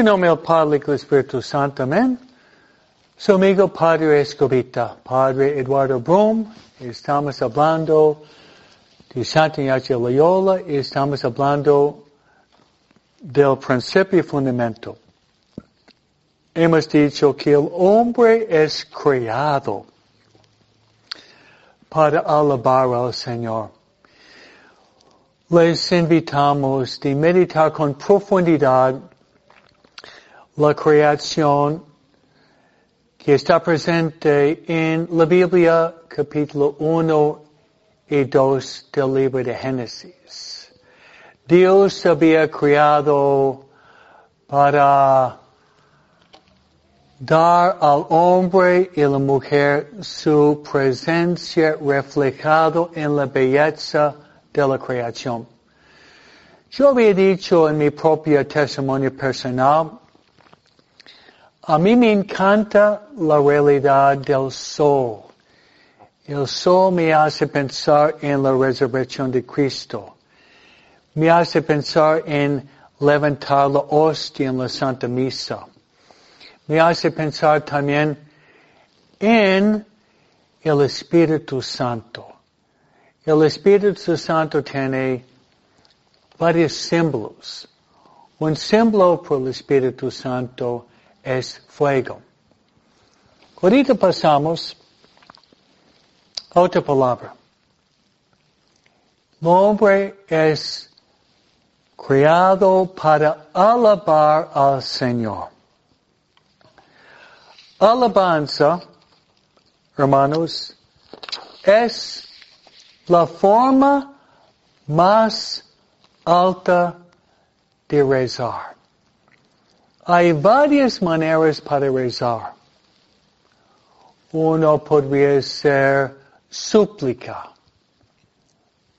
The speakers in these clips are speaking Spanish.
En nombre del Padre y del Espíritu Santo, amén. Su amigo Padre Escobita, Padre Eduardo Brum, estamos hablando de Santa Ignacio Loyola y estamos hablando del principio y fundamento. Hemos dicho que el hombre es creado para alabar al Señor. Les invitamos de meditar con profundidad la creación que está presente en la Biblia capítulo 1 y 2 del libro de Génesis. Dios había creado para dar al hombre y la mujer su presencia reflejado en la belleza de la creación. Yo había dicho en mi propio testimonio personal a mí me encanta la realidad del sol. El sol me hace pensar en la resurrección de Cristo. Me hace pensar en levantar la hostia en la Santa Misa. Me hace pensar también en el Espíritu Santo. El Espíritu Santo tiene varios símbolos. Un símbolo por el Espíritu Santo fuego. Ahorita pasamos a otra palabra. Hombre es creado para alabar al Señor. Alabanza, hermanos, es la forma más alta de rezar. Hay varias maneras para rezar. Uno podría ser súplica.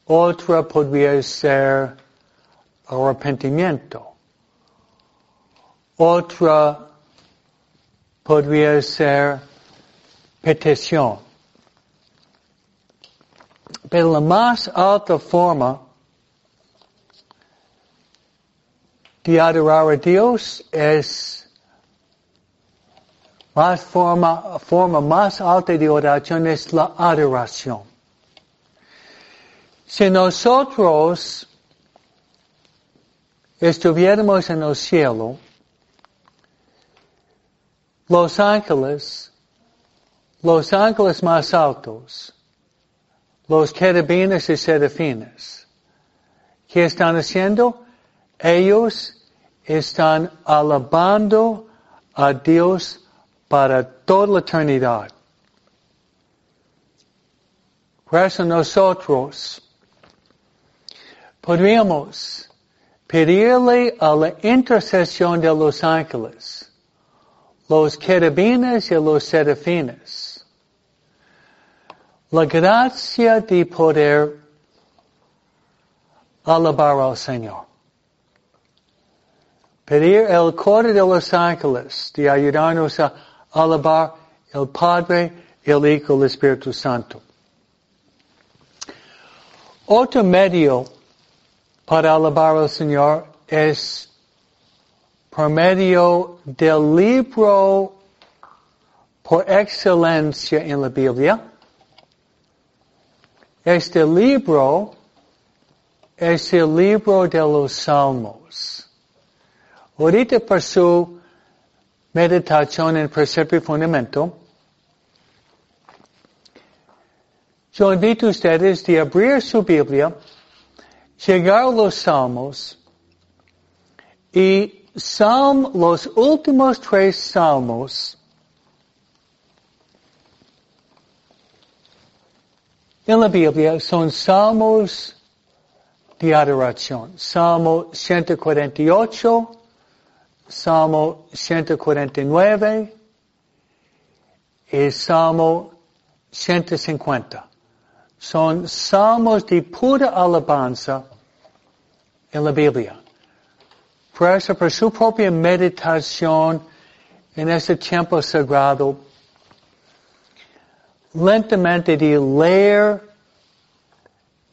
Otra podría ser arrepentimiento. Otra podría ser petición. Pero la más alta forma de adorar a Dios es más forma, forma más alta de oración es la adoración. Si nosotros estuviéramos en el cielo, los ángeles, los ángeles más altos, los querubines y serafines, ¿qué están haciendo? Ellos están alabando a Dios para toda la eternidad. Por eso nosotros podríamos pedirle a la intercesión de los ángeles, los querubines y los serafines, la gracia de poder alabar al Señor. Pedir el coro de los ángeles de ayudarnos a alabar el Padre, el Hijo el Espíritu Santo. Otro medio para alabar al Señor es por medio del libro por excelencia en la Biblia. Este libro es el libro de los Salmos. Ahorita por su meditación en principio y fundamento, yo invito a ustedes de abrir su Biblia, llegar a los salmos y salm, los últimos tres salmos en la Biblia son salmos de adoración. Salmo 148, Salmo 149 y Salmo 150. Son salmos de pura alabanza en la Biblia. Por eso, por su propia meditación en este tiempo sagrado, lentamente de leer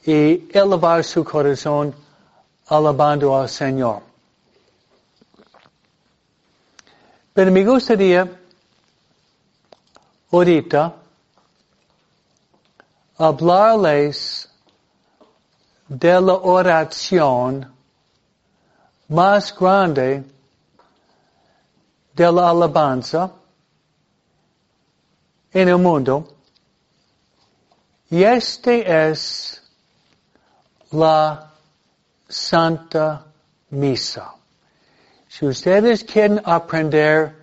y elevar su corazón alabando al Señor. Pero me gustaría ahorita hablarles de la oración más grande de la alabanza en el mundo. Y este es la Santa Misa. Si ustedes quieren aprender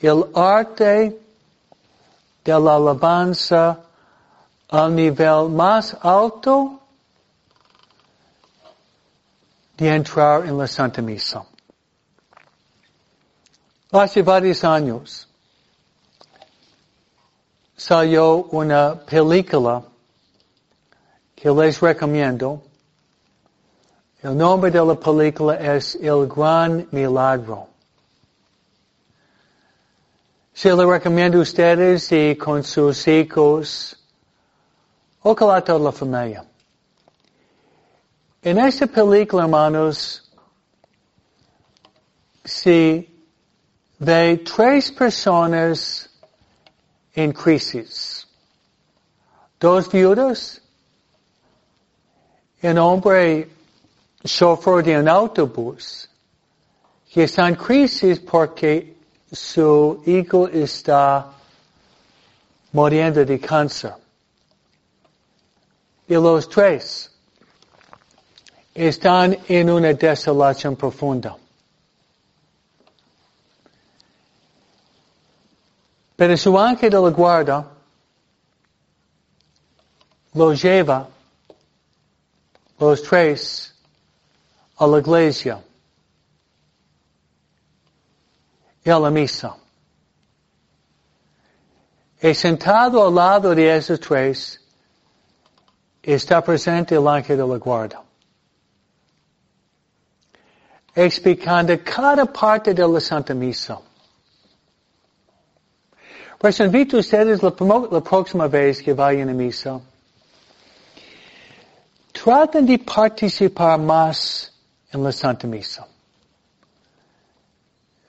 el arte de la alabanza al nivel más alto, de entrar en la Santa Misa. Hace varios años salió una película que les recomiendo. El nombre de la película es El Gran Milagro. Se le recomiendo a ustedes y con sus hijos o con toda la familia. En esta película, hermanos, se ve tres personas en crisis. Dos viudas, un hombre chofer de un autobús, que está en crisis porque su hijo está muriendo de cáncer. Y los tres están en una desolación profunda. Pero su ángel de la guarda lo lleva los tres a la iglesia y a la misa. Y sentado al lado de esos tres está presente el ángel de la guarda explicando cada parte de la Santa Misa. Pues invito a ustedes la, la próxima vez que vayan a misa. Traten de participar más en la Santa Misa.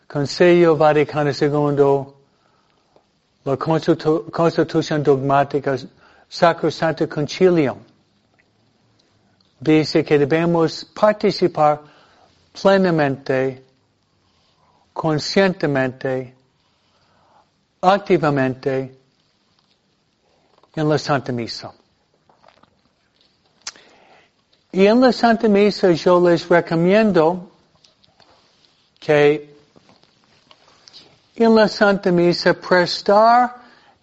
Consejo Vaticano II, la Constitución Dogmática, Sacrosanto Concilium, dice que debemos participar plenamente, conscientemente, activamente en la Santa Misa. Y en la Santa Misa yo les recomiendo que en la Santa Misa prestar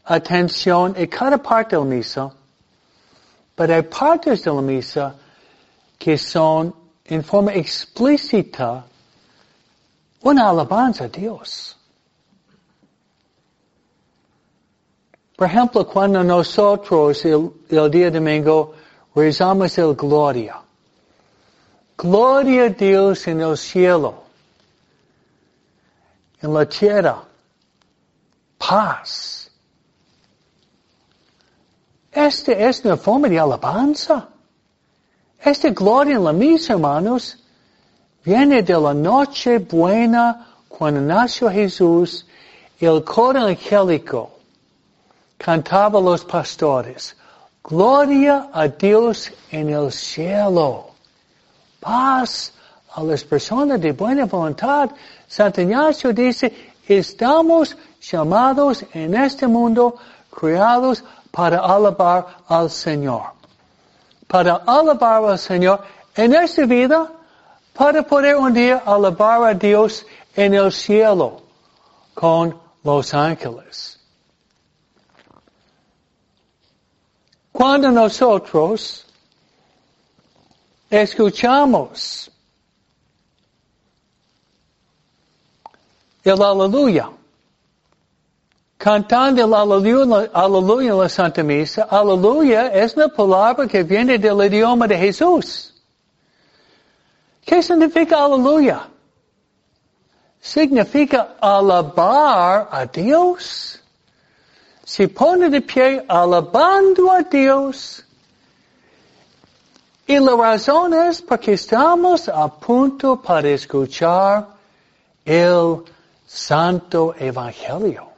atención a cada parte de la misa, pero hay partes de la misa que son en forma explícita una alabanza a Dios. Por ejemplo, cuando nosotros el, el día domingo rezamos el Gloria. Gloria a Dios en el cielo. En la tierra. Paz. Este es una forma de alabanza. Esta gloria en la misa, hermanos, viene de la noche buena cuando nació Jesús, el coro angélico cantaba los pastores, gloria a Dios en el cielo, paz a las personas de buena voluntad. Santo Ignacio dice, estamos llamados en este mundo, creados para alabar al Señor para alabar al Señor en esta vida, para poder un día alabar a Dios en el cielo con los ángeles. Cuando nosotros escuchamos el aleluya, cantando el aleluya, en la Santa Misa. Aleluya es una palabra que viene del idioma de Jesús. ¿Qué significa aleluya? Significa alabar a Dios. Se pone de pie alabando a Dios. Y la razón es porque estamos a punto para escuchar el Santo Evangelio.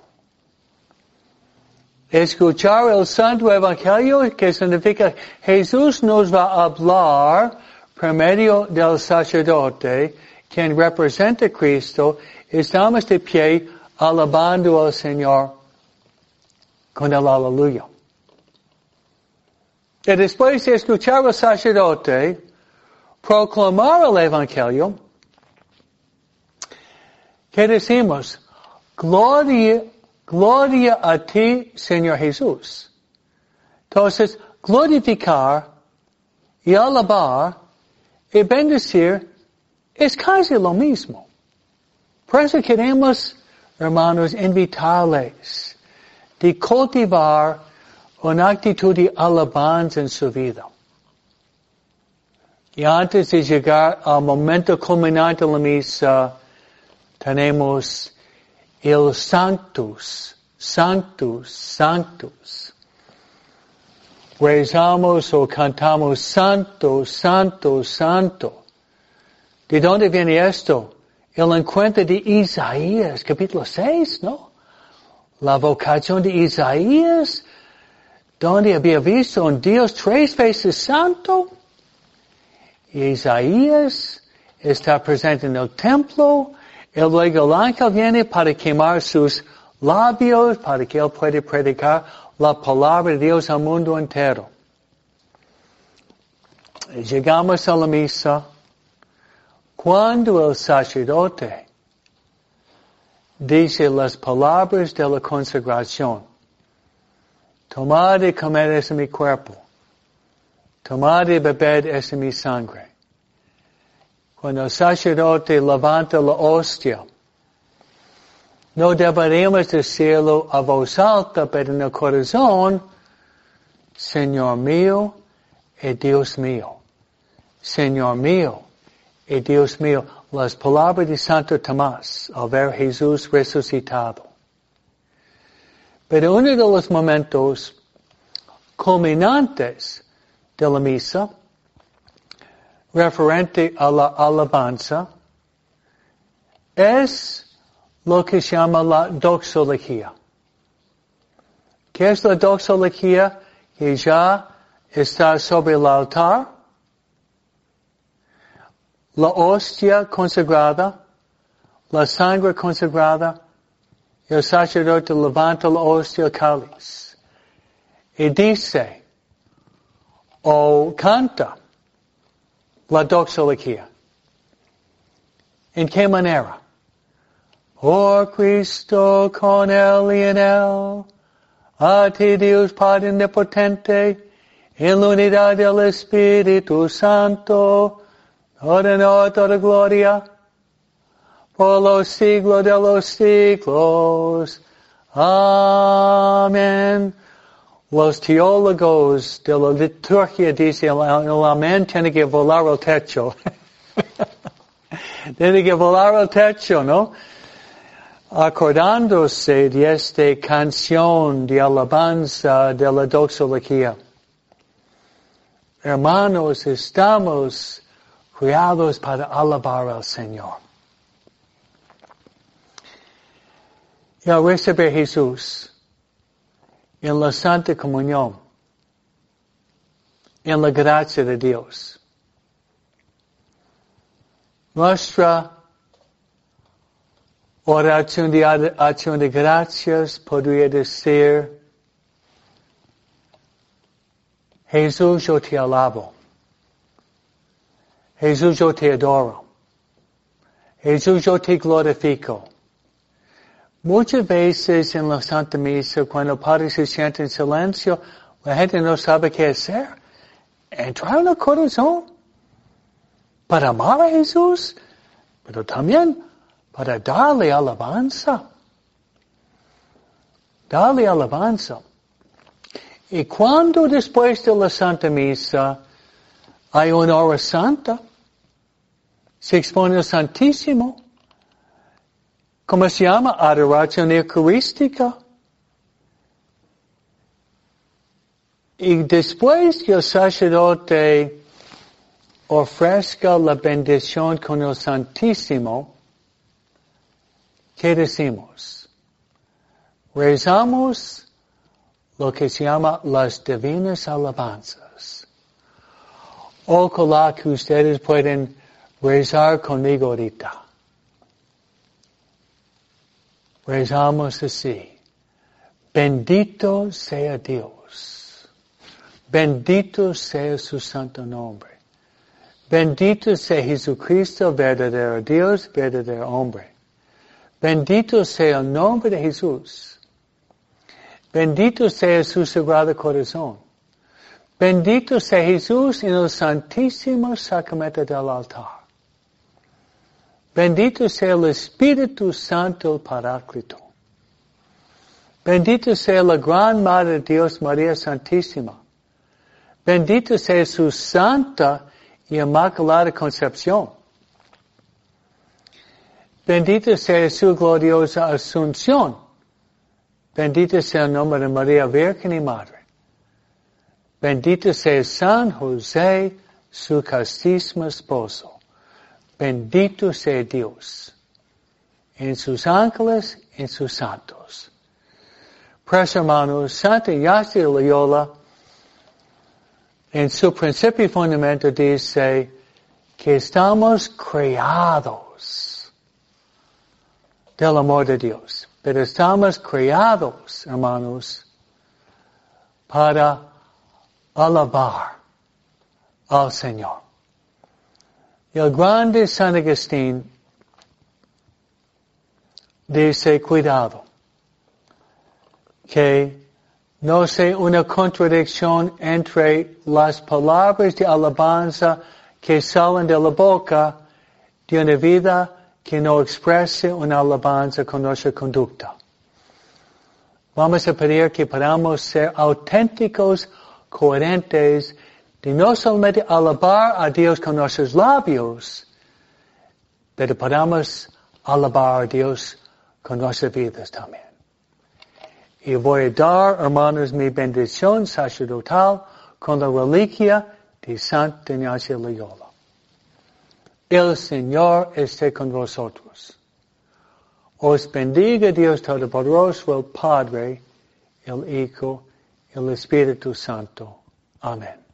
Escuchar el Santo Evangelio, que significa Jesús nos va a hablar por medio del sacerdote, quien representa a Cristo, estamos de pie alabando al Señor con el aleluya. Y después de escuchar al sacerdote proclamar el Evangelio, ¿qué decimos? Gloria, gloria a ti, Señor Jesús. Entonces, glorificar y alabar y bendecir es casi lo mismo. Por eso queremos, hermanos, invitarles de cultivar una actitud de alabanza en su vida. Y antes de llegar al momento culminante de la misa, tenemos el Sanctus, Sanctus, Sanctus. Rezamos o cantamos Santo, Santo, Santo. ¿De dónde viene esto? El encuentro de Isaías, capítulo 6, ¿no? La vocación de Isaías, donde había visto un Dios tres veces santo. Isaías está presente en el templo, y luego el ángel viene para quemar sus labios, para que él pueda predicar la palabra de Dios al mundo entero. Llegamos a la misa cuando el sacerdote dice las palabras de la consagración. Tomad y comed es mi cuerpo. Tomad y bebed es mi sangre. Cuando el sacerdote levanta la hostia, no deberíamos decirlo a voz alta, pero en el corazón, Señor mío y Dios mío. Señor mío y Dios mío las palabras de Santo Tomás al ver Jesús resucitado. Pero uno de los momentos culminantes de la misa, referente a la alabanza, es lo que se llama la doxología. ¿Qué es la doxología? Que ya está sobre el altar la hostia consagrada, la sangre consagrada, el sacerdote levanta la hostia cáliz y dice, o canta la doxología. ¿En qué manera? Por Cristo con él y en él, a ti Dios Padre Omnipotente, en la unidad del Espíritu Santo, Toda no, toda gloria, por los siglos de los siglos. Amén. Los teólogos de la liturgia dicen el amén tiene que volar al techo. tiene que volar al techo, ¿no? Acordándose de esta canción de alabanza de la doxología. Hermanos, estamos creados para alabar al Señor. Y al recibir Jesús en la Santa Comunión, en la gracia de Dios, nuestra oración de de gracias podría decir, Jesús, yo te alabo. Jesús, yo te adoro. Jesús, yo te glorifico. Muchas veces en la Santa Misa, cuando el Padre se siente en silencio, la gente no sabe qué hacer. Entrar en el corazón para amar a Jesús, pero también para darle alabanza. Darle alabanza. Y cuando después de la Santa Misa hay una hora santa, se expone al Santísimo, ¿cómo se llama? Adoración eucarística. Y después que el sacerdote ofrezca la bendición con el Santísimo, ¿qué decimos? Rezamos lo que se llama las divinas alabanzas. Ojalá que ustedes pueden rezar conmigo ahorita. Rezamos así. Bendito sea Dios. Bendito sea su santo nombre. Bendito sea Jesucristo, verdadero Dios, verdadero hombre. Bendito sea el nombre de Jesús. Bendito sea su sagrado corazón. Bendito sea Jesús en el santísimo sacramento del altar. Bendito sea el Espíritu Santo, el Paráclito. Bendito sea la gran Madre de Dios, María Santísima. Bendito sea su santa y inmaculada concepción. Bendito sea su gloriosa asunción. Bendito sea el nombre de María Virgen y Madre. Bendito sea San José, su castísimo esposo. Bendito sea Dios en sus ángeles, en sus santos. Pues hermanos, Santa Ignacio Loyola en su principio y fundamento dice que estamos creados del amor de Dios, pero estamos creados, hermanos, para alabar al Señor. El grande San Agustín dice, cuidado, que no sea una contradicción entre las palabras de alabanza que salen de la boca de una vida que no exprese una alabanza con nuestra conducta. Vamos a pedir que podamos ser auténticos, coherentes, de no solamente alabar a Dios con nuestros labios, pero podamos alabar a Dios con nuestras vidas también. Y voy a dar, hermanos, mi bendición sacerdotal con la reliquia de Santa Ignacia Loyola. El Señor esté con vosotros. Os bendiga Dios Todopoderoso, el Padre, el Hijo, el Espíritu Santo. Amén.